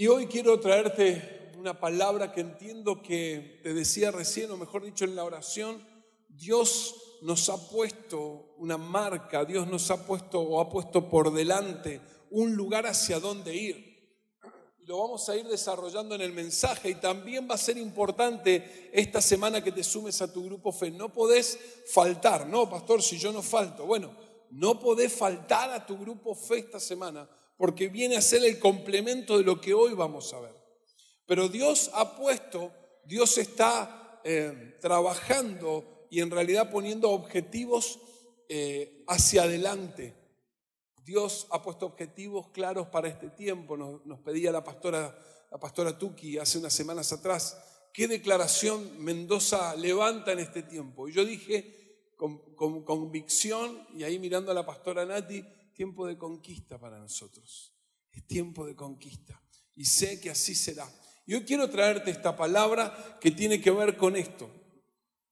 Y hoy quiero traerte una palabra que entiendo que te decía recién, o mejor dicho en la oración, Dios nos ha puesto una marca, Dios nos ha puesto o ha puesto por delante un lugar hacia dónde ir. Lo vamos a ir desarrollando en el mensaje y también va a ser importante esta semana que te sumes a tu grupo fe. No podés faltar, no, pastor, si yo no falto. Bueno, no podés faltar a tu grupo fe esta semana porque viene a ser el complemento de lo que hoy vamos a ver. Pero Dios ha puesto, Dios está eh, trabajando y en realidad poniendo objetivos eh, hacia adelante. Dios ha puesto objetivos claros para este tiempo. Nos, pedía la pastora, la pastora Tuki hace unas semanas atrás, ¿qué declaración Mendoza levanta en este tiempo? Y yo dije con, con convicción, y ahí mirando a la pastora Nati, tiempo de conquista para nosotros. Es tiempo de conquista. Y sé que así será. Y hoy quiero traerte esta palabra que tiene que ver con esto.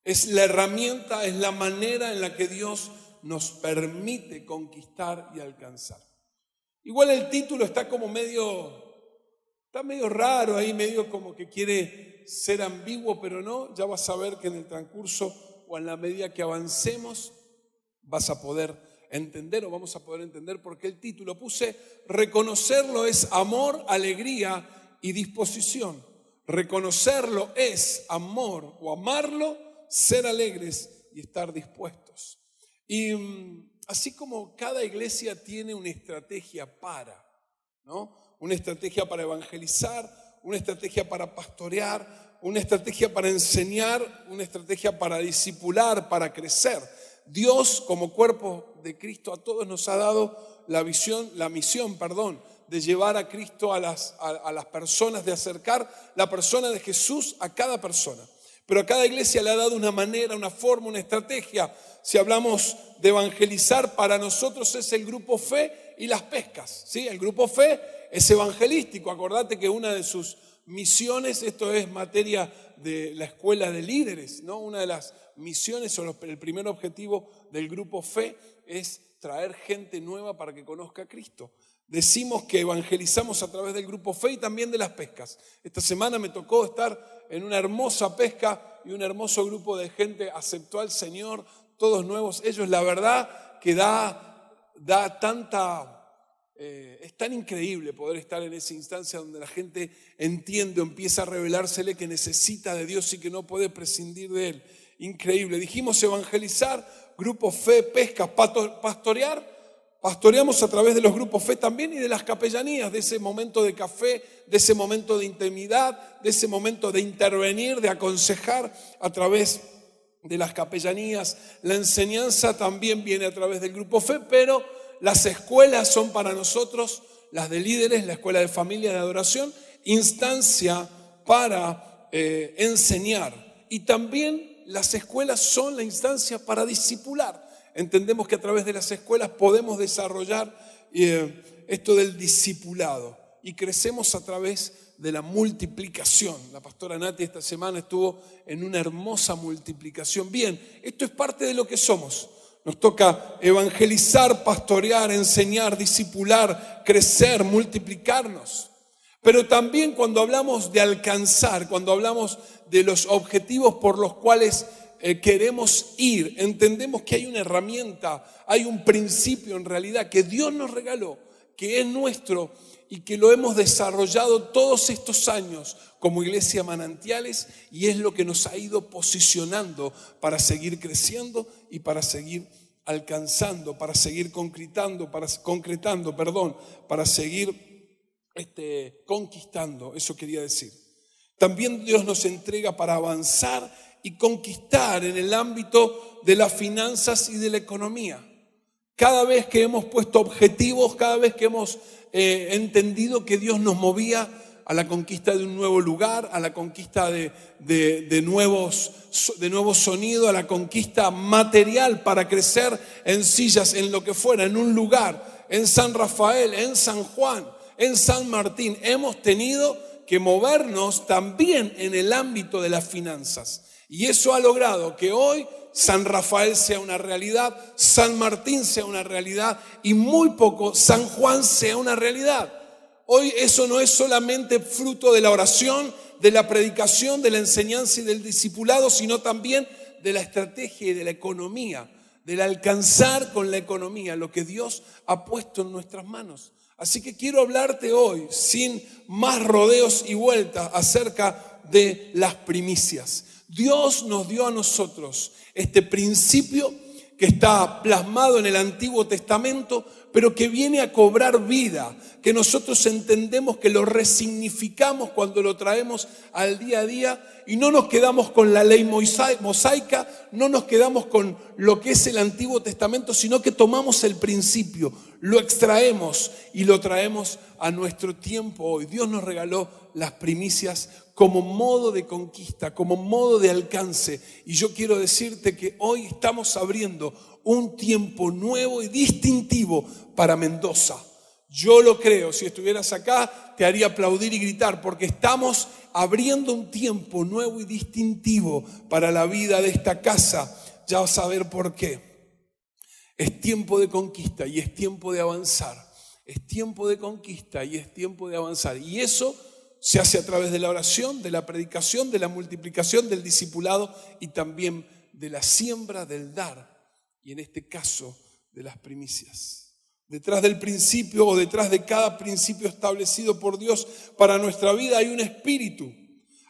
Es la herramienta, es la manera en la que Dios nos permite conquistar y alcanzar. Igual el título está como medio, está medio raro ahí, medio como que quiere ser ambiguo, pero no, ya vas a ver que en el transcurso o en la medida que avancemos vas a poder entender o vamos a poder entender por qué el título puse reconocerlo es amor, alegría y disposición. Reconocerlo es amor o amarlo, ser alegres y estar dispuestos. Y mm, así como cada iglesia tiene una estrategia para, ¿no? Una estrategia para evangelizar, una estrategia para pastorear, una estrategia para enseñar, una estrategia para discipular, para crecer. Dios como cuerpo de Cristo a todos nos ha dado la visión, la misión, perdón, de llevar a Cristo a las, a las personas, de acercar la persona de Jesús a cada persona. Pero a cada iglesia le ha dado una manera, una forma, una estrategia. Si hablamos de evangelizar, para nosotros es el grupo fe y las pescas. ¿sí? El grupo fe es evangelístico. Acordate que una de sus misiones, esto es materia de la escuela de líderes, ¿no? Una de las misiones o el primer objetivo del grupo fe es traer gente nueva para que conozca a Cristo. Decimos que evangelizamos a través del grupo fe y también de las pescas. Esta semana me tocó estar en una hermosa pesca y un hermoso grupo de gente aceptó al Señor, todos nuevos. Ellos, la verdad, que da, da tanta... Eh, es tan increíble poder estar en esa instancia donde la gente entiende, empieza a revelársele que necesita de Dios y que no puede prescindir de Él. Increíble. Dijimos evangelizar, grupo fe, pesca, pastorear Pastoreamos a través de los grupos fe también y de las capellanías, de ese momento de café, de ese momento de intimidad, de ese momento de intervenir, de aconsejar a través de las capellanías. La enseñanza también viene a través del grupo fe, pero las escuelas son para nosotros, las de líderes, la escuela de familia de adoración, instancia para eh, enseñar. Y también las escuelas son la instancia para discipular entendemos que a través de las escuelas podemos desarrollar eh, esto del discipulado y crecemos a través de la multiplicación. La pastora Nati esta semana estuvo en una hermosa multiplicación. Bien, esto es parte de lo que somos. Nos toca evangelizar, pastorear, enseñar, discipular, crecer, multiplicarnos. Pero también cuando hablamos de alcanzar, cuando hablamos de los objetivos por los cuales eh, queremos ir, entendemos que hay una herramienta, hay un principio en realidad que Dios nos regaló, que es nuestro y que lo hemos desarrollado todos estos años como iglesia manantiales y es lo que nos ha ido posicionando para seguir creciendo y para seguir alcanzando, para seguir concretando, para concretando, perdón, para seguir este, conquistando, eso quería decir. También Dios nos entrega para avanzar y conquistar en el ámbito de las finanzas y de la economía. Cada vez que hemos puesto objetivos, cada vez que hemos eh, entendido que Dios nos movía a la conquista de un nuevo lugar, a la conquista de, de, nuevos, de nuevo sonido, a la conquista material para crecer en sillas, en lo que fuera, en un lugar, en San Rafael, en San Juan, en San Martín. Hemos tenido que movernos también en el ámbito de las finanzas. Y eso ha logrado que hoy San Rafael sea una realidad, San Martín sea una realidad y muy poco San Juan sea una realidad. Hoy eso no es solamente fruto de la oración, de la predicación, de la enseñanza y del discipulado, sino también de la estrategia y de la economía, del alcanzar con la economía lo que Dios ha puesto en nuestras manos. Así que quiero hablarte hoy, sin más rodeos y vueltas, acerca de las primicias. Dios nos dio a nosotros este principio que está plasmado en el Antiguo Testamento, pero que viene a cobrar vida, que nosotros entendemos que lo resignificamos cuando lo traemos al día a día y no nos quedamos con la ley mosaica, no nos quedamos con lo que es el Antiguo Testamento, sino que tomamos el principio, lo extraemos y lo traemos a nuestro tiempo hoy. Dios nos regaló las primicias como modo de conquista, como modo de alcance. Y yo quiero decirte que hoy estamos abriendo un tiempo nuevo y distintivo para Mendoza. Yo lo creo, si estuvieras acá te haría aplaudir y gritar, porque estamos abriendo un tiempo nuevo y distintivo para la vida de esta casa. Ya vas a ver por qué. Es tiempo de conquista y es tiempo de avanzar. Es tiempo de conquista y es tiempo de avanzar. Y eso se hace a través de la oración, de la predicación, de la multiplicación, del discipulado y también de la siembra, del dar y en este caso de las primicias. Detrás del principio o detrás de cada principio establecido por Dios para nuestra vida hay un espíritu,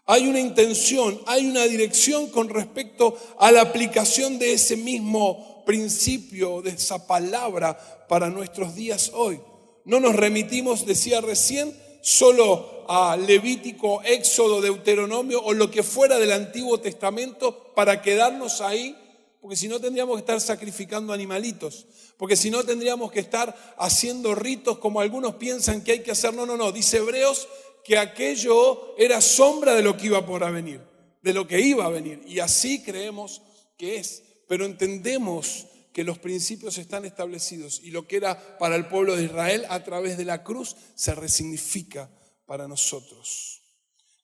hay una intención, hay una dirección con respecto a la aplicación de ese mismo principio, de esa palabra para nuestros días hoy. No nos remitimos, decía recién, solo Levítico, Éxodo, Deuteronomio o lo que fuera del Antiguo Testamento para quedarnos ahí, porque si no tendríamos que estar sacrificando animalitos, porque si no tendríamos que estar haciendo ritos como algunos piensan que hay que hacer. No, no, no, dice Hebreos que aquello era sombra de lo que iba por venir, de lo que iba a venir. Y así creemos que es, pero entendemos que los principios están establecidos y lo que era para el pueblo de Israel a través de la cruz se resignifica para nosotros.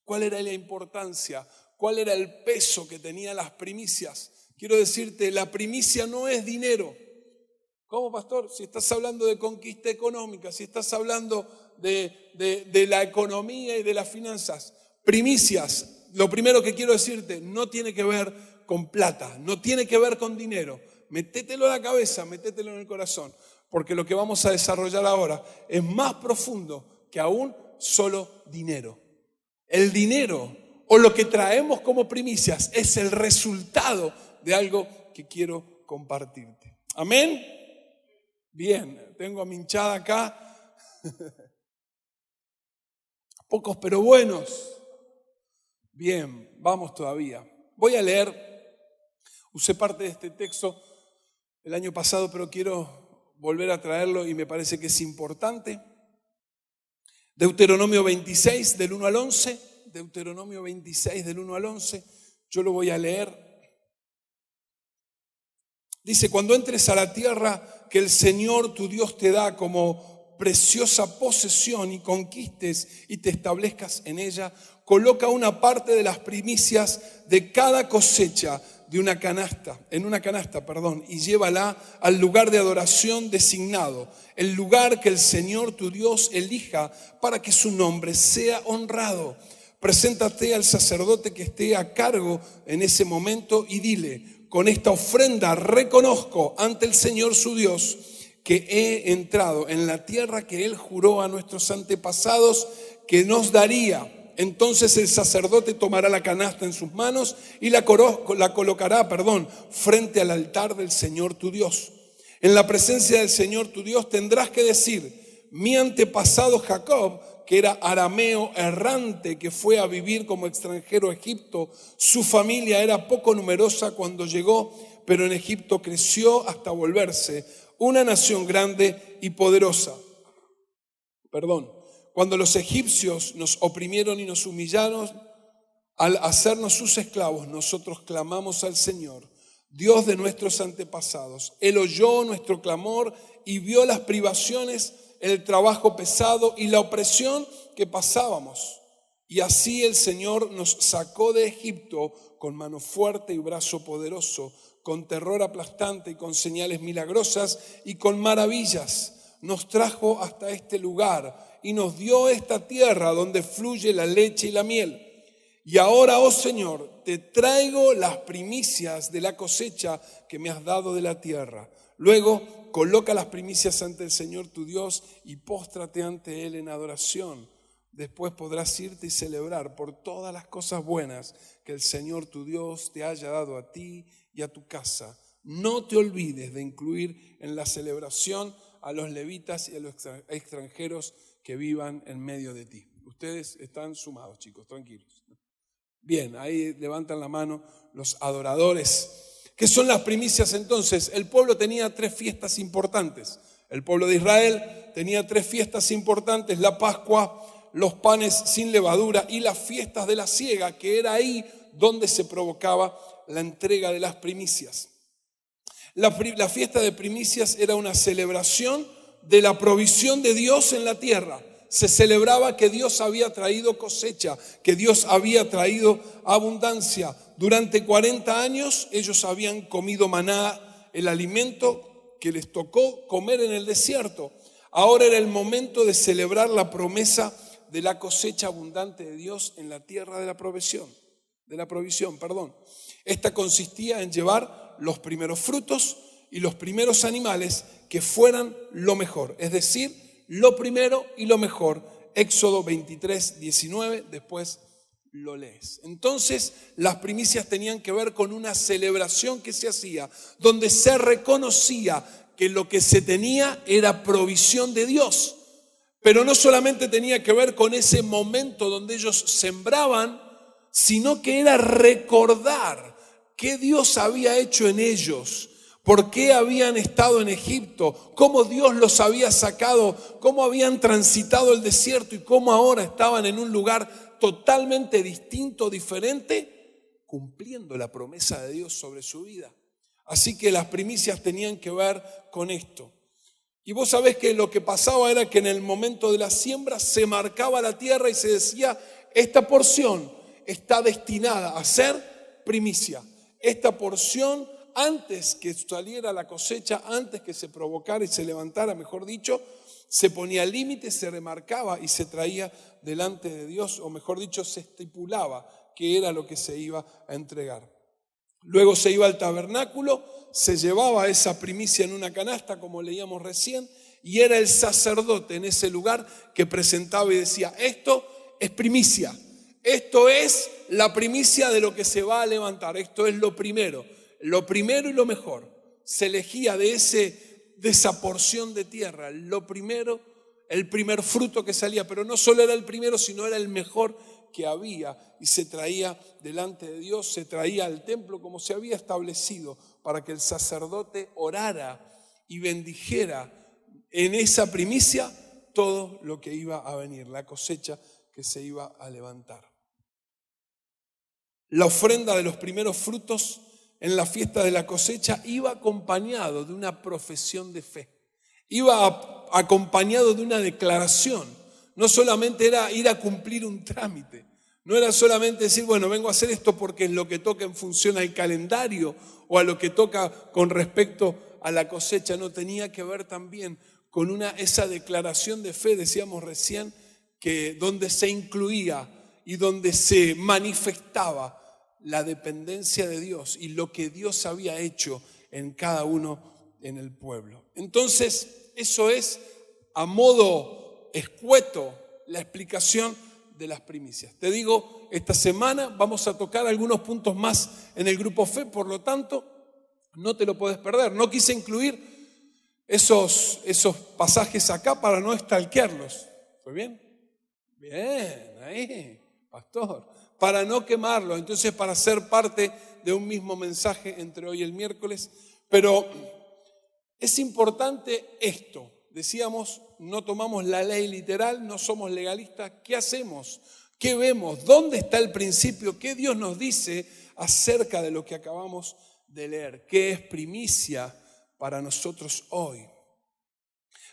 ¿Cuál era la importancia? ¿Cuál era el peso que tenían las primicias? Quiero decirte, la primicia no es dinero. ¿Cómo, pastor? Si estás hablando de conquista económica, si estás hablando de, la economía y de las finanzas, primicias, lo primero que quiero decirte, no tiene que ver con plata, no tiene que ver con dinero Métetelo en la cabeza, métetelo en el corazón, porque lo que vamos a desarrollar ahora es más profundo que aún solo dinero. El dinero o lo que traemos como primicias es el resultado de algo que quiero compartirte. Amén. Bien, tengo a mi hinchada acá. Pocos pero buenos. Bien, vamos todavía. Voy a leer, usé parte de este texto el año pasado, pero quiero volver a traerlo y me parece que es importante. Deuteronomio 26 del 1 al 11, Deuteronomio 26 del 1 al 11, yo lo voy a leer. Dice, cuando entres a la tierra que el Señor tu Dios te da como preciosa posesión y conquistes y te establezcas en ella, coloca una parte de las primicias de cada cosecha de una canasta, en una canasta, perdón, y llévala al lugar de adoración designado, el lugar que el Señor tu Dios elija para que su nombre sea honrado. Preséntate al sacerdote que esté a cargo en ese momento y dile, con esta ofrenda reconozco ante el Señor su Dios que he entrado en la tierra que Él juró a nuestros antepasados que nos daría entonces el sacerdote tomará la canasta en sus manos y la, colocará, perdón, frente al altar del Señor tu Dios. En la presencia del Señor tu Dios tendrás que decir, mi antepasado Jacob, que era arameo errante, que fue a vivir como extranjero a Egipto, su familia era poco numerosa cuando llegó, pero en Egipto creció hasta volverse una nación grande y poderosa. Perdón. Cuando los egipcios nos oprimieron y nos humillaron, al hacernos sus esclavos, nosotros clamamos al Señor, Dios de nuestros antepasados. Él oyó nuestro clamor y vio las privaciones, el trabajo pesado y la opresión que pasábamos. Y así el Señor nos sacó de Egipto con mano fuerte y brazo poderoso, con terror aplastante y con señales milagrosas y con maravillas nos trajo hasta este lugar y nos dio esta tierra donde fluye la leche y la miel. Y ahora, oh Señor, te traigo las primicias de la cosecha que me has dado de la tierra. Luego, coloca las primicias ante el Señor tu Dios y póstrate ante Él en adoración. Después podrás irte y celebrar por todas las cosas buenas que el Señor tu Dios te haya dado a ti y a tu casa. No te olvides de incluir en la celebración a los levitas y a los extranjeros que vivan en medio de ti. Ustedes están sumados, chicos, tranquilos. Bien, ahí levantan la mano los adoradores. ¿Qué son las primicias entonces? El pueblo tenía tres fiestas importantes. El pueblo de Israel tenía tres fiestas importantes, la Pascua, los panes sin levadura y las fiestas de la siega, que era ahí donde se provocaba la entrega de las primicias. La, fiesta de primicias era una celebración de la provisión de Dios en la tierra se celebraba que Dios había traído cosecha, que Dios había traído abundancia. Durante 40 años ellos habían comido maná, el alimento que les tocó comer en el desierto. Ahora era el momento de celebrar la promesa de la cosecha abundante de Dios en la tierra de la provisión, de la provisión, perdón. Esta consistía en llevar los primeros frutos y los primeros animales que fueran lo mejor, es decir, lo primero y lo mejor. Éxodo 23, 19, después lo lees. Entonces las primicias tenían que ver con una celebración que se hacía, donde se reconocía que lo que se tenía era provisión de Dios. Pero no solamente tenía que ver con ese momento donde ellos sembraban, sino que era recordar qué Dios había hecho en ellos, por qué habían estado en Egipto, cómo Dios los había sacado, cómo habían transitado el desierto y cómo ahora estaban en un lugar totalmente distinto, diferente, cumpliendo la promesa de Dios sobre su vida. Así que las primicias tenían que ver con esto. Y vos sabés que lo que pasaba era que en el momento de la siembra se marcaba la tierra y se decía, esta porción está destinada a ser primicia. Esta porción antes que saliera la cosecha, antes que se provocara y se levantara, mejor dicho, se ponía límite, se remarcaba y se traía delante de Dios, o mejor dicho, se estipulaba que era lo que se iba a entregar. Luego se iba al tabernáculo, se llevaba esa primicia en una canasta, como leíamos recién, y era el sacerdote en ese lugar que presentaba y decía, esto es primicia, esto es la primicia de lo que se va a levantar, esto es lo primero lo primero y lo mejor. Se elegía de, ese, de esa porción de tierra, lo primero, el primer fruto que salía, pero no solo era el primero, sino era el mejor que había y se traía delante de Dios, se traía al templo como se había establecido para que el sacerdote orara y bendijera en esa primicia todo lo que iba a venir, la cosecha que se iba a levantar. La ofrenda de los primeros frutos en la fiesta de la cosecha iba acompañado de una profesión de fe, iba acompañado de una declaración. No solamente era ir a cumplir un trámite, no era solamente decir, bueno, vengo a hacer esto porque es lo que toca en función al calendario o a lo que toca con respecto a la cosecha, no tenía que ver también con una, esa declaración de fe, decíamos recién, que donde se incluía y donde se manifestaba la dependencia de Dios y lo que Dios había hecho en cada uno en el pueblo. Entonces, eso es a modo escueto la explicación de las primicias. Te digo, esta semana vamos a tocar algunos puntos más en el grupo fe, por lo tanto, no te lo puedes perder. No quise incluir esos, esos pasajes acá para no estalquearlos. ¿Fue bien? Bien, ahí, pastor para no quemarlo, entonces para ser parte de un mismo mensaje entre hoy y el miércoles. Pero es importante esto. Decíamos, no tomamos la ley literal, no somos legalistas. ¿Qué hacemos? ¿Qué vemos? ¿Dónde está el principio? ¿Qué Dios nos dice acerca de lo que acabamos de leer? ¿Qué es primicia para nosotros hoy?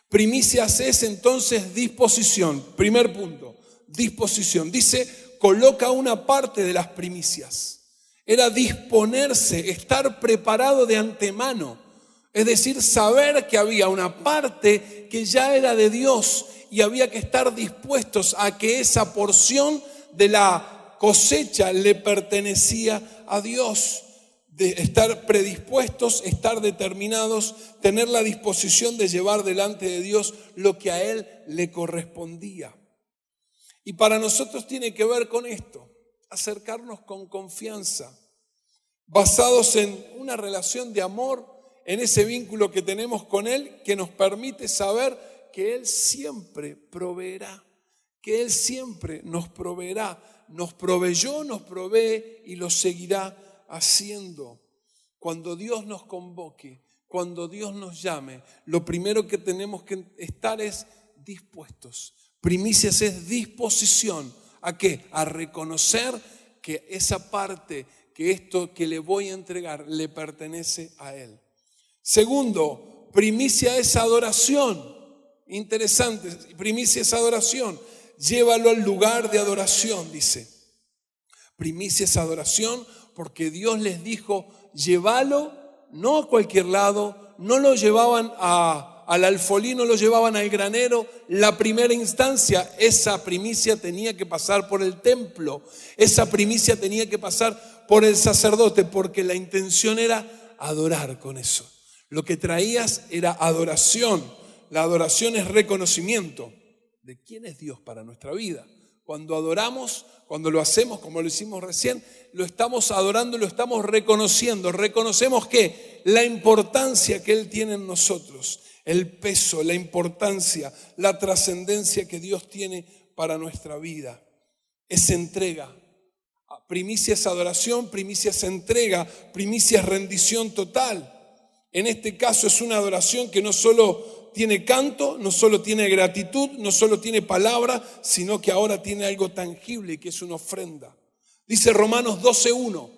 Primicias es entonces disposición. Primer punto, disposición. Dice, coloca una parte de las primicias. Era disponerse, estar preparado de antemano. Es decir, saber que había una parte que ya era de Dios y había que estar dispuestos a que esa porción de la cosecha le pertenecía a Dios. De estar predispuestos, estar determinados, tener la disposición de llevar delante de Dios lo que a Él le correspondía. Y para nosotros tiene que ver con esto, acercarnos con confianza, basados en una relación de amor, en ese vínculo que tenemos con Él, que nos permite saber que Él siempre proveerá, que Él siempre nos proveerá, nos proveyó, nos provee y lo seguirá haciendo. Cuando Dios nos convoque, cuando Dios nos llame, lo primero que tenemos que estar es dispuestos. Primicias es disposición. ¿A qué? A reconocer que esa parte, que esto que le voy a entregar, le pertenece a Él. Segundo, primicia es adoración. Interesante, primicia es adoración. Llévalo al lugar de adoración, dice. Primicia es adoración porque Dios les dijo, llévalo no a cualquier lado, no lo llevaban a, al alfolí, no lo llevaban al granero. La primera instancia, esa primicia tenía que pasar por el templo, esa primicia tenía que pasar por el sacerdote, porque la intención era adorar con eso. Lo que traías era adoración. La adoración es reconocimiento de quién es Dios para nuestra vida. Cuando adoramos, cuando lo hacemos como lo hicimos recién, lo estamos adorando, lo estamos reconociendo. Reconocemos que la importancia que Él tiene en nosotros, el peso, la importancia, la trascendencia que Dios tiene para nuestra vida. Es entrega. Primicia es adoración, primicia es entrega, primicia es rendición total. En este caso es una adoración que no solo tiene canto, no solo tiene gratitud, no solo tiene palabra, sino que ahora tiene algo tangible que es una ofrenda. Dice Romanos 12.1,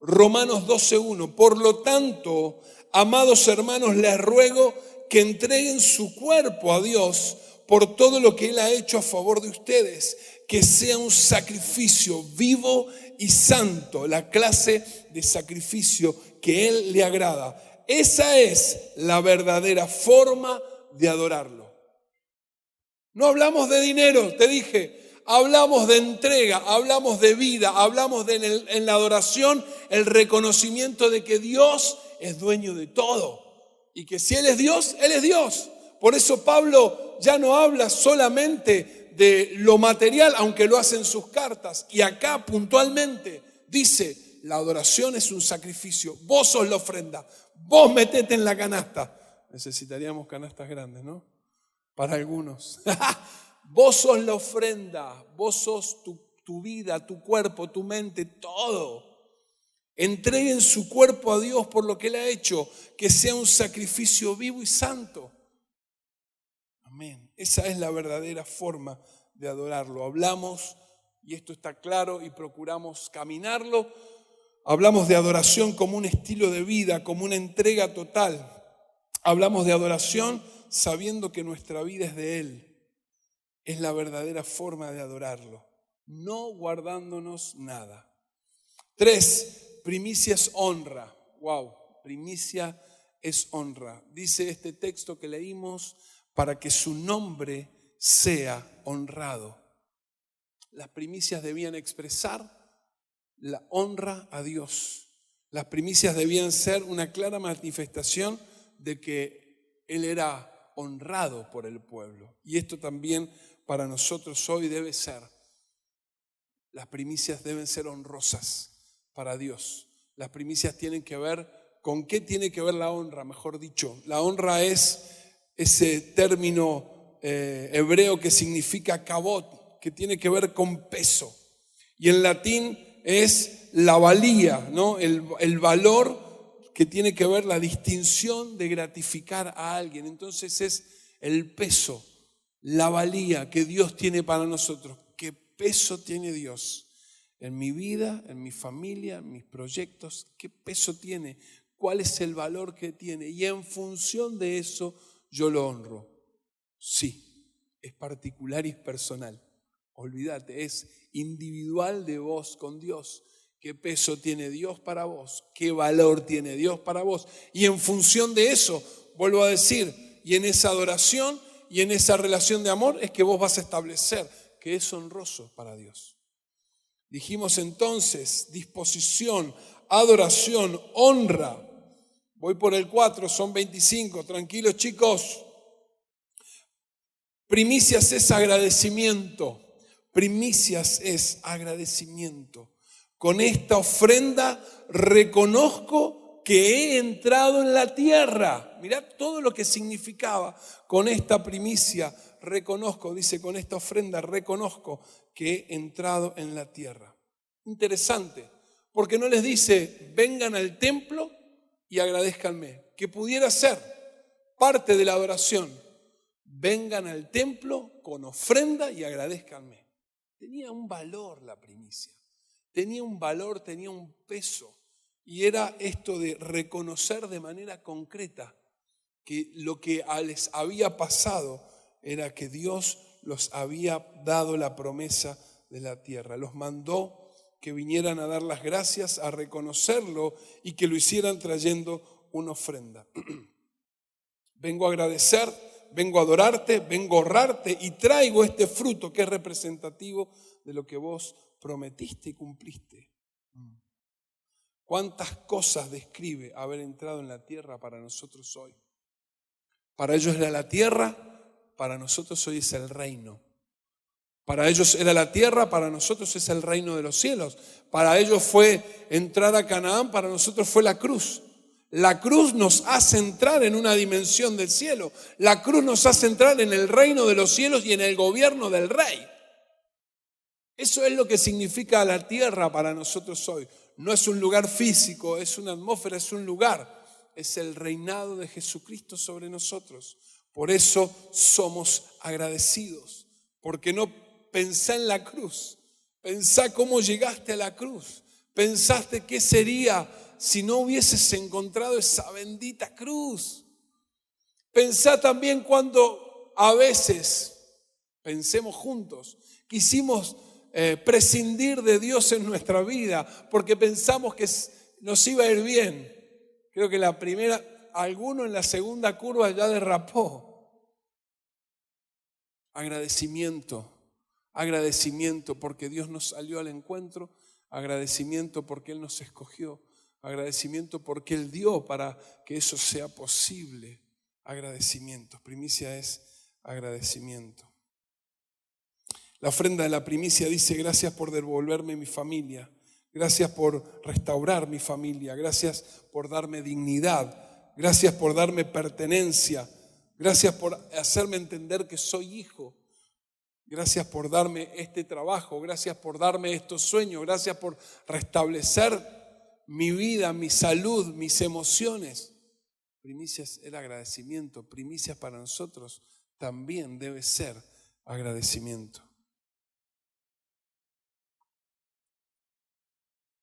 Romanos 12.1, por lo tanto, amados hermanos, les ruego que entreguen su cuerpo a Dios por todo lo que Él ha hecho a favor de ustedes, que sea un sacrificio vivo y santo, la clase de sacrificio que Él le agrada. Esa es la verdadera forma de adorarlo. No hablamos de dinero, te dije, hablamos de entrega, hablamos de vida, hablamos de en, la adoración el reconocimiento de que Dios es dueño de todo y que si Él es Dios, Él es Dios. Por eso Pablo ya no habla solamente de lo material, aunque lo hace en sus cartas. Y acá puntualmente dice, la adoración es un sacrificio, vos sos la ofrenda, Vos metete en la canasta. Necesitaríamos canastas grandes, ¿no? Para algunos. vos sos la ofrenda, vos sos tu, tu vida, tu cuerpo, tu mente, todo. Entreguen su cuerpo a Dios por lo que Él ha hecho, que sea un sacrificio vivo y santo. Amén. Esa es la verdadera forma de adorarlo. Hablamos, y esto está claro, y procuramos caminarlo Hablamos de adoración como un estilo de vida, como una entrega total. Hablamos de adoración sabiendo que nuestra vida es de Él. Es la verdadera forma de adorarlo, no guardándonos nada. Tres, primicia es honra. Wow, primicia es honra. Dice este texto que leímos para que su nombre sea honrado. Las primicias debían expresar la honra a Dios. Las primicias debían ser una clara manifestación de que Él era honrado por el pueblo. Y esto también para nosotros hoy debe ser. Las primicias deben ser honrosas para Dios. Las primicias tienen que ver con qué tiene que ver la honra, mejor dicho. La honra es ese término eh, hebreo que significa cabot, que tiene que ver con peso. Y en latín es la valía, ¿no? El, el, valor que tiene que ver la distinción de gratificar a alguien. Entonces es el peso, la valía que Dios tiene para nosotros. ¿Qué peso tiene Dios en mi vida, en mi familia, en mis proyectos? ¿Qué peso tiene? ¿Cuál es el valor que tiene? Y en función de eso yo lo honro. Sí, es particular y es personal. Olvídate, es individual de vos con Dios. qué peso tiene Dios para vos, qué valor tiene Dios para vos. Y en función de eso, vuelvo a decir, y en esa adoración y en esa relación de amor es que vos vas a establecer que es honroso para Dios. Dijimos entonces disposición, adoración, honra. Voy por el 4, son 25, tranquilos chicos. Primicias es agradecimiento, primicias es agradecimiento. Con esta ofrenda reconozco que he entrado en la tierra. Mirad todo lo que significaba con esta primicia. Reconozco, dice, con esta ofrenda reconozco que he entrado en la tierra. Interesante, porque no les dice, vengan al templo y agradezcanme, que pudiera ser parte de la adoración. Vengan al templo con ofrenda y agradezcanme. Tenía un valor la primicia, tenía un valor, tenía un peso. Y era esto de reconocer de manera concreta que lo que les había pasado era que Dios los había dado la promesa de la tierra. Los mandó que vinieran a dar las gracias, a reconocerlo y que lo hicieran trayendo una ofrenda. vengo a agradecer, vengo a adorarte, vengo a honrarte y traigo este fruto que es representativo de lo que vos prometiste y cumpliste. ¿Cuántas cosas describe haber entrado en la tierra para nosotros hoy? Para ellos era la tierra, para nosotros hoy es el reino. Para ellos era la tierra, para nosotros es el reino de los cielos. Para ellos fue entrar a Canaán, para nosotros fue la cruz. La cruz nos hace entrar en una dimensión del cielo. La cruz nos hace entrar en el reino de los cielos y en el gobierno del rey. Eso es lo que significa la tierra para nosotros hoy. No es un lugar físico, es una atmósfera, es un lugar. Es el reinado de Jesucristo sobre nosotros. Por eso somos agradecidos, porque no pensá en la cruz, pensá cómo llegaste a la cruz, pensaste qué sería si no hubieses encontrado esa bendita cruz. Pensá también cuando a veces, pensemos juntos, quisimos eh, prescindir de Dios en nuestra vida porque pensamos que nos iba a ir bien. Creo que la primera, alguno en la segunda curva ya derrapó. Agradecimiento agradecimiento porque Dios nos salió al encuentro, agradecimiento porque Él nos escogió, agradecimiento porque Él dio para que eso sea posible. Agradecimiento. Primicia es agradecimiento. La ofrenda de la primicia dice, gracias por devolverme mi familia, gracias por restaurar mi familia, gracias por darme dignidad, gracias por darme pertenencia, gracias por hacerme entender que soy hijo, Gracias por darme este trabajo, gracias por darme estos sueños, gracias por restablecer mi vida, mi salud, mis emociones. Primicias el agradecimiento, primicias para nosotros también debe ser agradecimiento.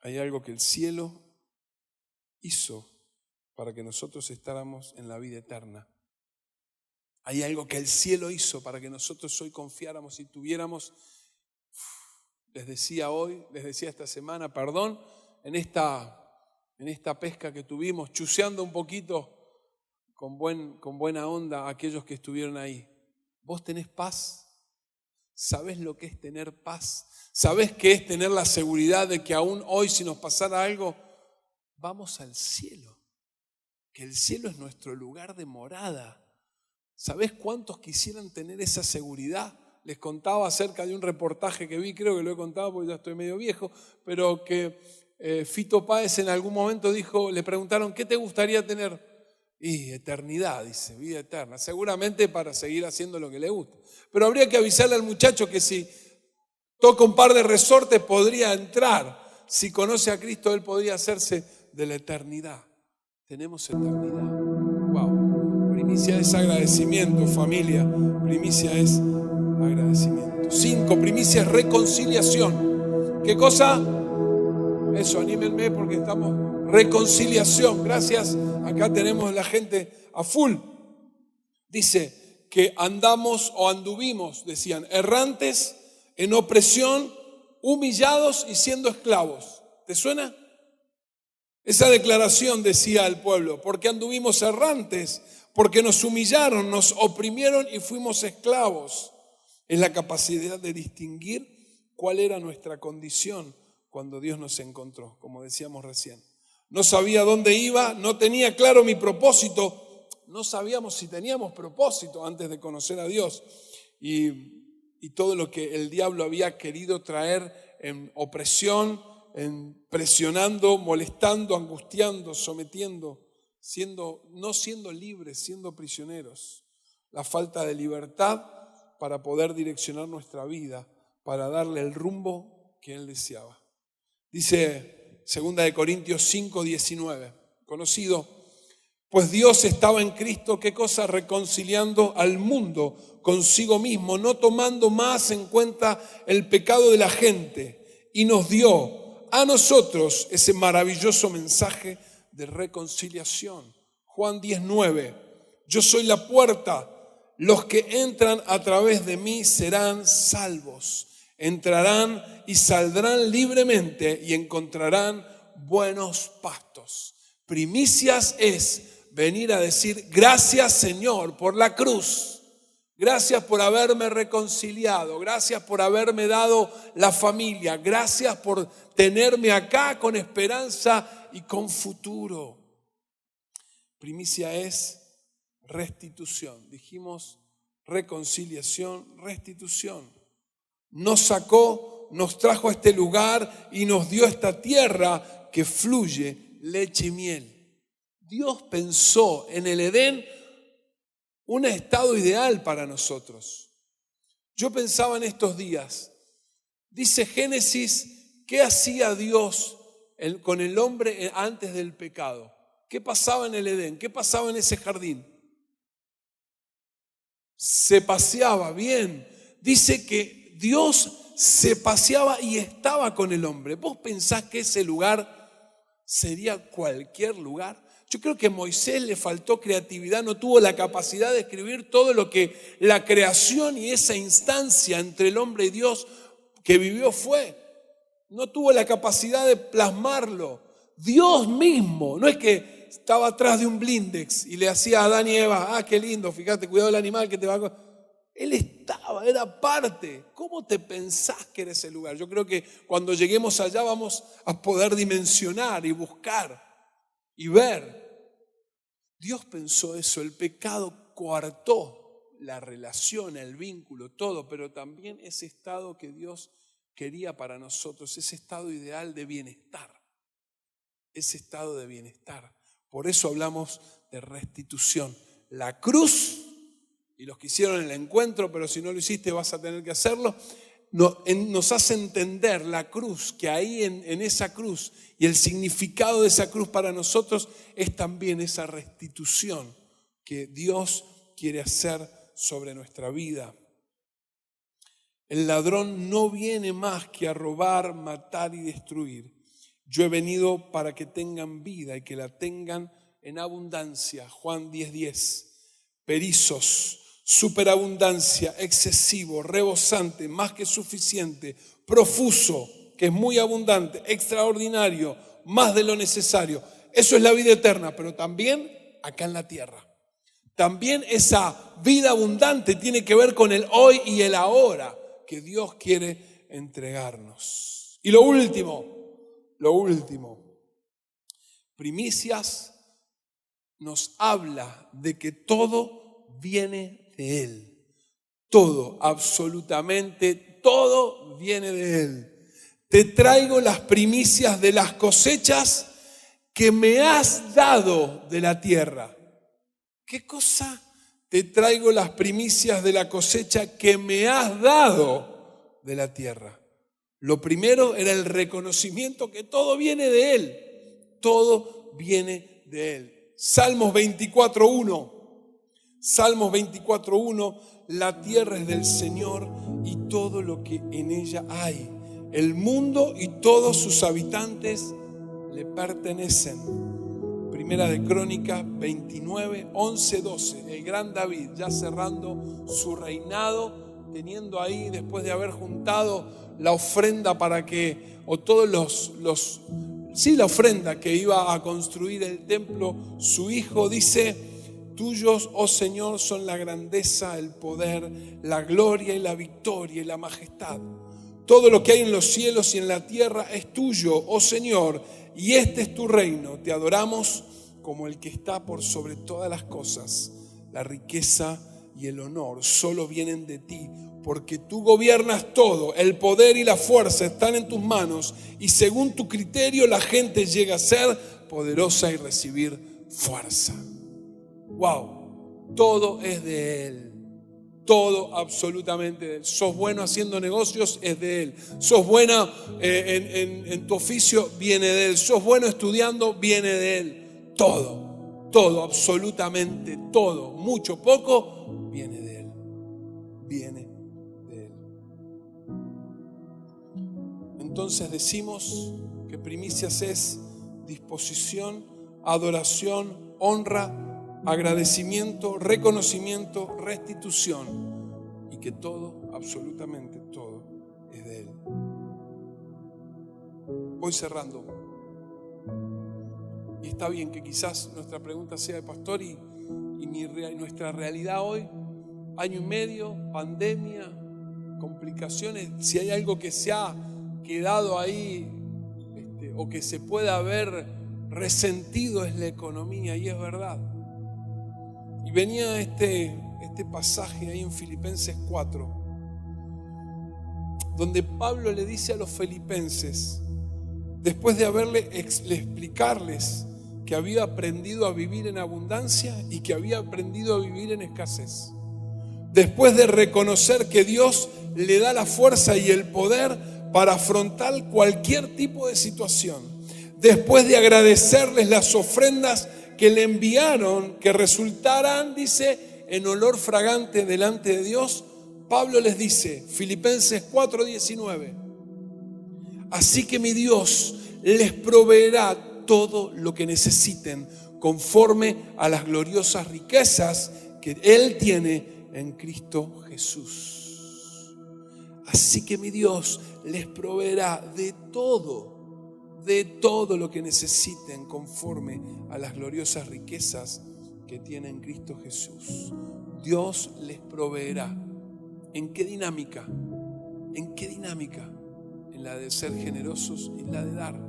Hay algo que el cielo hizo para que nosotros estáramos en la vida eterna. Hay algo que el cielo hizo para que nosotros hoy confiáramos y tuviéramos, les decía hoy, les decía esta semana, perdón, en esta, en esta pesca que tuvimos, chuceando un poquito con, buen, con buena onda a aquellos que estuvieron ahí. ¿Vos tenés paz? ¿Sabés lo que es tener paz? ¿Sabés qué es tener la seguridad de que aún hoy si nos pasara algo, vamos al cielo? Que el cielo es nuestro lugar de morada ¿Sabés cuántos quisieran tener esa seguridad? Les contaba acerca de un reportaje que vi, creo que lo he contado porque ya estoy medio viejo, pero que eh, Fito Páez en algún momento dijo, le preguntaron, ¿qué te gustaría tener? Y eternidad, dice, vida eterna, seguramente para seguir haciendo lo que le gusta. Pero habría que avisarle al muchacho que si toca un par de resortes podría entrar. Si conoce a Cristo, él podría hacerse de la eternidad. Tenemos eternidad. Primicia es agradecimiento, familia. Primicia es agradecimiento. Cinco, primicia es reconciliación. ¿Qué cosa? Eso, anímenme porque estamos. Reconciliación. Gracias. Acá tenemos la gente a full. Dice que andamos o anduvimos, decían, errantes, en opresión, humillados y siendo esclavos. ¿Te suena? Esa declaración decía al pueblo, porque anduvimos errantes, porque nos humillaron, nos oprimieron y fuimos esclavos. Es la capacidad de distinguir cuál era nuestra condición cuando Dios nos encontró, como decíamos recién. No sabía dónde iba, no tenía claro mi propósito, no sabíamos si teníamos propósito antes de conocer a Dios. Y, todo lo que el diablo había querido traer en opresión, en presionando, molestando, angustiando, sometiendo, siendo, no siendo libres, siendo prisioneros. La falta de libertad para poder direccionar nuestra vida, para darle el rumbo que Él deseaba. Dice 2 de Corintios 5, 19, conocido, pues Dios estaba en Cristo, ¿qué cosa? Reconciliando al mundo consigo mismo, no tomando más en cuenta el pecado de la gente, y nos dio a nosotros ese maravilloso mensaje de reconciliación. Juan 19, yo soy la puerta, los que entran a través de mí serán salvos entrarán y saldrán libremente y encontrarán buenos pastos. Primicias es venir a decir, gracias Señor por la cruz. Gracias por haberme reconciliado, gracias por haberme dado la familia, gracias por tenerme acá con esperanza y con futuro. Primicia es restitución. Dijimos reconciliación, restitución nos sacó, nos trajo a este lugar y nos dio esta tierra que fluye leche y miel. Dios pensó en el Edén un estado ideal para nosotros. Yo pensaba en estos días, dice Génesis, ¿qué hacía Dios con el hombre antes del pecado? ¿Qué pasaba en el Edén? ¿Qué pasaba en ese jardín? Se paseaba bien. Dice que Dios se paseaba y estaba con el hombre. ¿Vos pensás que ese lugar sería cualquier lugar? Yo creo que a Moisés le faltó creatividad, no tuvo la capacidad de escribir todo lo que la creación y esa instancia entre el hombre y Dios que vivió fue. No tuvo la capacidad de plasmarlo. Dios mismo, no es que estaba atrás de un blindex y le hacía a Adán y Eva, ah, qué lindo, fíjate, cuidado del animal que te va a... Él estaba, era parte. ¿Cómo te pensás que era ese lugar? Yo creo que cuando lleguemos allá vamos a poder dimensionar y buscar y ver. Dios pensó eso, el pecado coartó la relación, el vínculo, todo, pero también ese estado que Dios quería para nosotros, ese estado ideal de bienestar, ese estado de bienestar. Por eso hablamos de restitución. La cruz y los que hicieron el encuentro, pero si no lo hiciste vas a tener que hacerlo, nos hace entender la cruz, que ahí en, esa cruz y el significado de esa cruz para nosotros es también esa restitución que Dios quiere hacer sobre nuestra vida. El ladrón no viene más que a robar, matar y destruir. Yo he venido para que tengan vida y que la tengan en abundancia. Juan 10:10. 10. Perizos superabundancia, excesivo, rebosante, más que suficiente, profuso, que es muy abundante, extraordinario, más de lo necesario. Eso es la vida eterna, pero también acá en la tierra. También esa vida abundante tiene que ver con el hoy y el ahora que Dios quiere entregarnos. Y lo último, lo último, primicias nos habla de que todo viene de Él. Todo, absolutamente todo viene de Él. Te traigo las primicias de las cosechas que me has dado de la tierra. ¿Qué cosa? Te traigo las primicias de la cosecha que me has dado de la tierra. Lo primero era el reconocimiento que todo viene de Él. Todo viene de Él. Salmos 24.1. Salmos 24.1, la tierra es del Señor y todo lo que en ella hay. El mundo y todos sus habitantes le pertenecen. Primera de Crónica 29, 11, 12. El gran David, ya cerrando su reinado, teniendo ahí, después de haber juntado la ofrenda para que, o todos los, los sí, la ofrenda que iba a construir el templo, su hijo dice, tuyos, oh Señor, son la grandeza, el poder, la gloria y la victoria y la majestad. Todo lo que hay en los cielos y en la tierra es tuyo, oh Señor, y este es tu reino. Te adoramos como el que está por sobre todas las cosas. La riqueza y el honor solo vienen de ti, porque tú gobiernas todo, el poder y la fuerza están en tus manos, y según tu criterio la gente llega a ser poderosa y recibir fuerza. Wow, todo es de Él. Todo absolutamente de Él. Sos bueno haciendo negocios, es de Él. Sos buena eh, en, en tu oficio, viene de Él. Sos bueno estudiando, viene de Él. Todo, todo, absolutamente todo, mucho, poco, viene de Él. Viene de Él. Entonces decimos que primicias es disposición, adoración, honra, agradecimiento, reconocimiento, restitución y que todo, absolutamente todo, es de Él. Voy cerrando. Y está bien que quizás nuestra pregunta sea de pastor y, nuestra realidad hoy, año y medio, pandemia, complicaciones, si hay algo que se ha quedado ahí este, o que se pueda haber resentido es la economía y es verdad. Y venía este, este pasaje ahí en Filipenses 4, donde Pablo le dice a los filipenses, después de haberle explicarles que había aprendido a vivir en abundancia y que había aprendido a vivir en escasez, después de reconocer que Dios le da la fuerza y el poder para afrontar cualquier tipo de situación, después de agradecerles las ofrendas que le enviaron, que resultaran, dice, en olor fragante delante de Dios, Pablo les dice, Filipenses 4:19, así que mi Dios les proveerá todo lo que necesiten conforme a las gloriosas riquezas que Él tiene en Cristo Jesús. Así que mi Dios les proveerá de todo de todo lo que necesiten conforme a las gloriosas riquezas que tiene en Cristo Jesús. Dios les proveerá. ¿En qué dinámica? ¿En qué dinámica? En la de ser generosos y la de dar.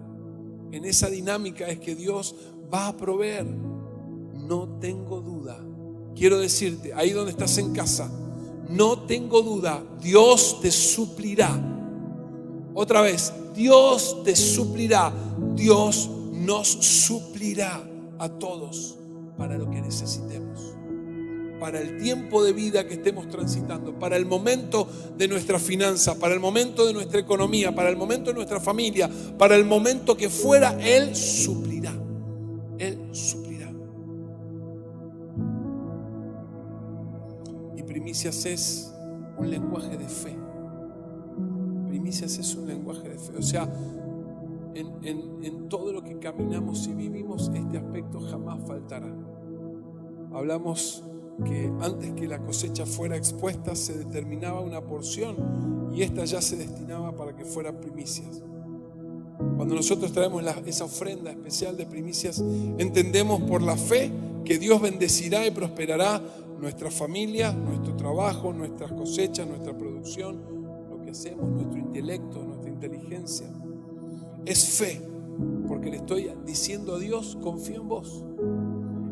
En esa dinámica es que Dios va a proveer. No tengo duda. Quiero decirte, ahí donde estás en casa, no tengo duda, Dios te suplirá. Otra vez, Dios te suplirá, Dios nos suplirá a todos para lo que necesitemos, para el tiempo de vida que estemos transitando, para el momento de nuestra finanza, para el momento de nuestra economía, para el momento de nuestra familia, para el momento que fuera, Él suplirá, Él suplirá. Y primicias es un lenguaje de fe primicias es un lenguaje de fe. O sea, en, todo lo que caminamos y vivimos, este aspecto jamás faltará. Hablamos que antes que la cosecha fuera expuesta se determinaba una porción y esta ya se destinaba para que fuera primicias. Cuando nosotros traemos esa ofrenda especial de primicias, entendemos por la fe que Dios bendecirá y prosperará nuestra familia, nuestro trabajo, nuestras cosechas, nuestra producción, hacemos, nuestro intelecto, nuestra inteligencia. Es fe, porque le estoy diciendo a Dios, confío en vos.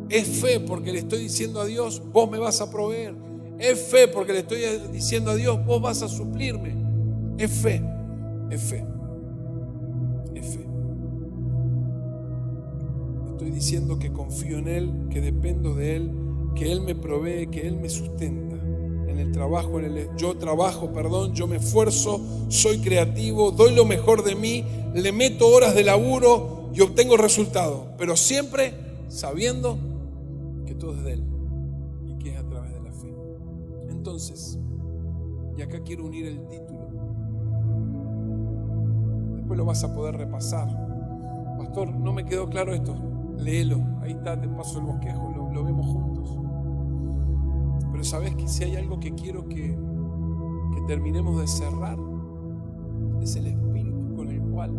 Es fe porque le estoy diciendo a Dios, vos me vas a proveer. Es fe porque le estoy diciendo a Dios, vos vas a suplirme. Es fe, es fe, es fe. Estoy diciendo que confío en Él, que dependo de Él, que Él me provee, que Él me sustenta en el trabajo, en el, yo trabajo, perdón, yo me esfuerzo, soy creativo, doy lo mejor de mí, le meto horas de laburo y obtengo resultados, pero siempre sabiendo que todo es de Él y que es a través de la fe. Entonces, y acá quiero unir el título, después lo vas a poder repasar. Pastor, no me quedó claro esto, léelo, ahí está, te paso el bosquejo, lo vemos juntos. Pero sabes que si hay algo que quiero que, terminemos de cerrar es el espíritu con el cual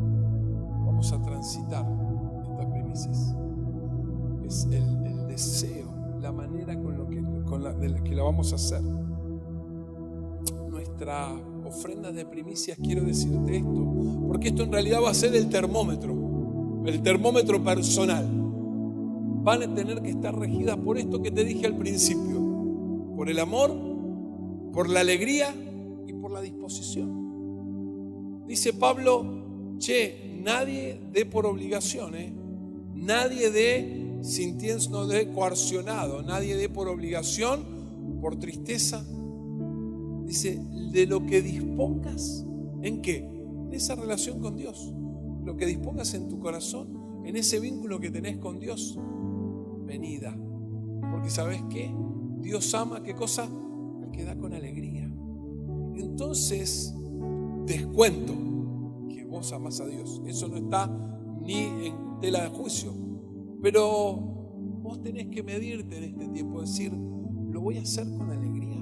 vamos a transitar estas primicias. Es el, deseo, la manera con, lo que, con la, que la vamos a hacer. Nuestra ofrenda de primicias, quiero decirte esto, porque esto en realidad va a ser el termómetro, el termómetro personal. Van a tener que estar regidas por esto que te dije al principio, por el amor, por la alegría y por la disposición. Dice Pablo, che, nadie dé por obligación, ¿eh? nadie dé sintiendo de coercionado, nadie dé por obligación, por tristeza. Dice, de lo que dispongas, ¿en qué? En esa relación con Dios. Lo que dispongas en tu corazón, en ese vínculo que tenés con Dios, venida. Porque sabes qué? Dios ama, ¿qué cosa? Que da con alegría. Entonces, descuento que vos amas a Dios. Eso no está ni en tela de juicio. Pero vos tenés que medirte en este tiempo, decir, lo voy a hacer con alegría.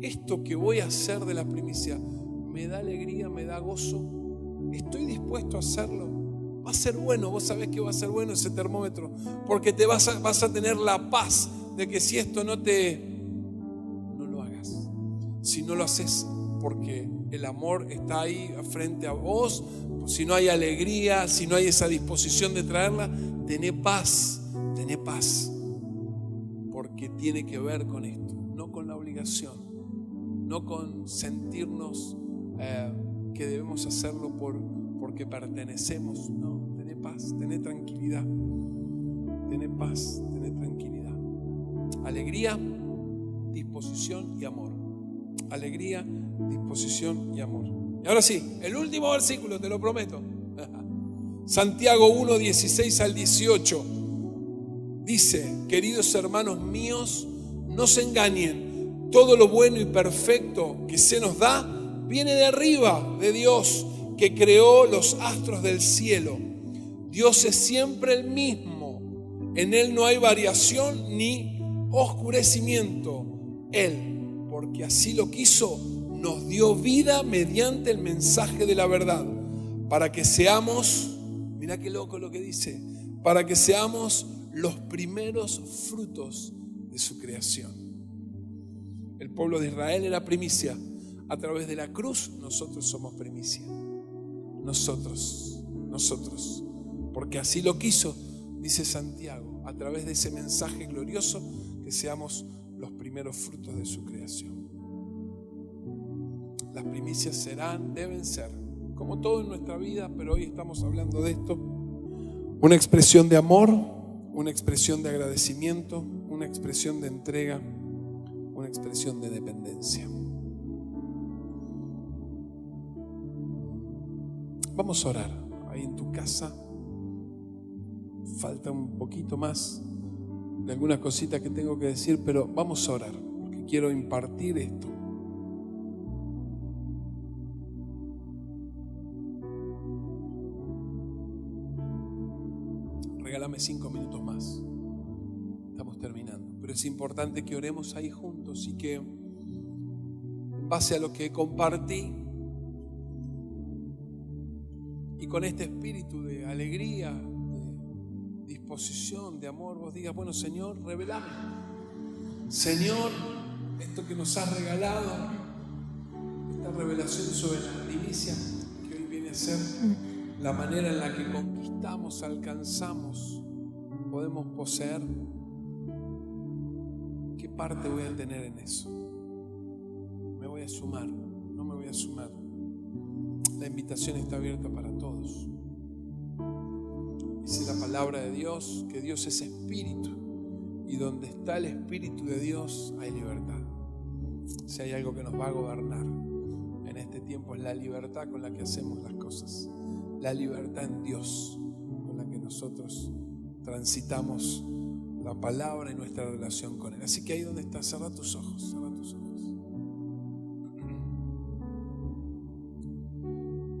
Esto que voy a hacer de la primicia me da alegría, me da gozo. Estoy dispuesto a hacerlo. Va a ser bueno, vos sabés que va a ser bueno ese termómetro, porque te vas a, vas a tener la paz de que si esto no te... no lo hagas. Si no lo haces porque el amor está ahí frente a vos, si no hay alegría, si no hay esa disposición de traerla, tené paz, tené paz. Porque tiene que ver con esto, no con la obligación, no con sentirnos eh, que debemos hacerlo por, porque pertenecemos. No, paz, tené tranquilidad, tené paz, tené tranquilidad. Alegría, disposición y amor. Alegría, disposición y amor. Y ahora sí, el último versículo, te lo prometo. Santiago 1, 16 al 18. Dice, queridos hermanos míos, no se engañen. Todo lo bueno y perfecto que se nos da viene de arriba, de Dios, que creó los astros del cielo. Dios es siempre el mismo. En Él no hay variación ni oscurecimiento. Él, porque así lo quiso, nos dio vida mediante el mensaje de la verdad, para que seamos, mira qué loco lo que dice, para que seamos los primeros frutos de su creación. El pueblo de Israel era primicia. A través de la cruz nosotros somos primicia. Nosotros, nosotros. Porque así lo quiso, dice Santiago, a través de ese mensaje glorioso que seamos los primeros frutos de su creación. Las primicias serán, deben ser, como todo en nuestra vida, pero hoy estamos hablando de esto, una expresión de amor, una expresión de agradecimiento, una expresión de entrega, una expresión de dependencia. Vamos a orar. Ahí en tu casa falta un poquito más de algunas cositas que tengo que decir, pero vamos a orar, porque quiero impartir esto. Regálame cinco minutos más. Estamos terminando. Pero es importante que oremos ahí juntos y que, en base a lo que compartí, y con este espíritu de alegría, disposición, de amor, vos digas, bueno Señor, revelame. Señor, esto que nos has regalado, esta revelación sobre la primicia que hoy viene a ser la manera en la que conquistamos, alcanzamos, podemos poseer, ¿qué parte voy a tener en eso? Me voy a sumar, no me voy a sumar. La invitación está abierta para todos. Dice la palabra de Dios que Dios es espíritu y donde está el espíritu de Dios hay libertad. Si hay algo que nos va a gobernar en este tiempo es la libertad con la que hacemos las cosas, la libertad en Dios con la que nosotros transitamos la palabra y nuestra relación con Él. Así que ahí donde estás, cerra tus ojos, cerra tus ojos.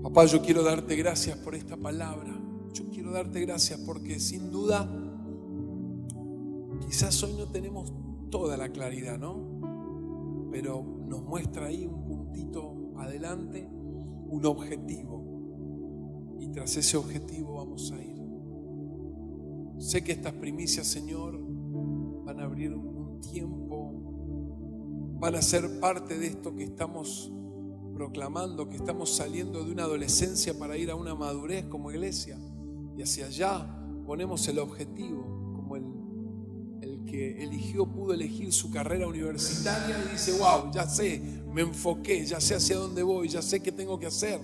Papá, yo quiero darte gracias por esta palabra quiero darte gracias porque sin duda quizás hoy no tenemos toda la claridad, ¿no? Pero nos muestra ahí un puntito adelante, un objetivo. Y tras ese objetivo vamos a ir. Sé que estas primicias, Señor, van a abrir un tiempo, van a ser parte de esto que estamos proclamando, que estamos saliendo de una adolescencia para ir a una madurez como iglesia. Y hacia allá ponemos el objetivo, como el, el que eligió, pudo elegir su carrera universitaria y dice, wow, ya sé, me enfoqué, ya sé hacia dónde voy, ya sé qué tengo que hacer,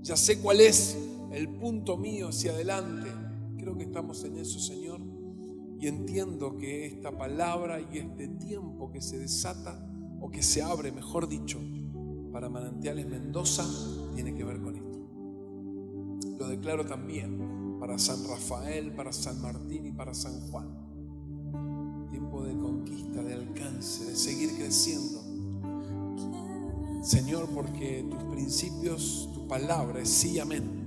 ya sé cuál es el punto mío hacia adelante. Creo que estamos en eso, Señor. Y entiendo que esta palabra y este tiempo que se desata o que se abre, mejor dicho, para Manantiales Mendoza, tiene que ver con esto. Lo declaro también para San Rafael, para San Martín y para San Juan. Tiempo de conquista, de alcance, de seguir creciendo. Señor, porque tus principios, tu palabra es sí, amén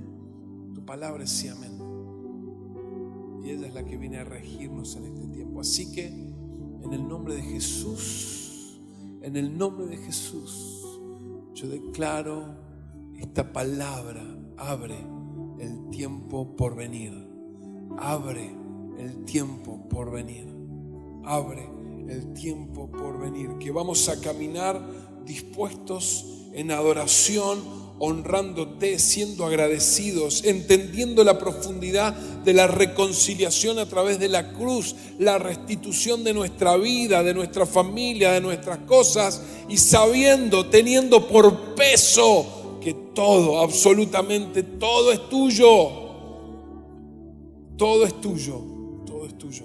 palabra es sí, amén. Y ella es la que viene a regirnos en este tiempo. Así que, en el nombre de Jesús, en el nombre de Jesús, yo declaro esta palabra, abre el tiempo por venir. Abre el tiempo por venir. Abre el tiempo por venir. Que vamos a caminar dispuestos en adoración honrándote, siendo agradecidos, entendiendo la profundidad de la reconciliación a través de la cruz, la restitución de nuestra vida, de nuestra familia, de nuestras cosas, y sabiendo, teniendo por peso que todo, absolutamente todo es tuyo. Todo es tuyo, todo es tuyo.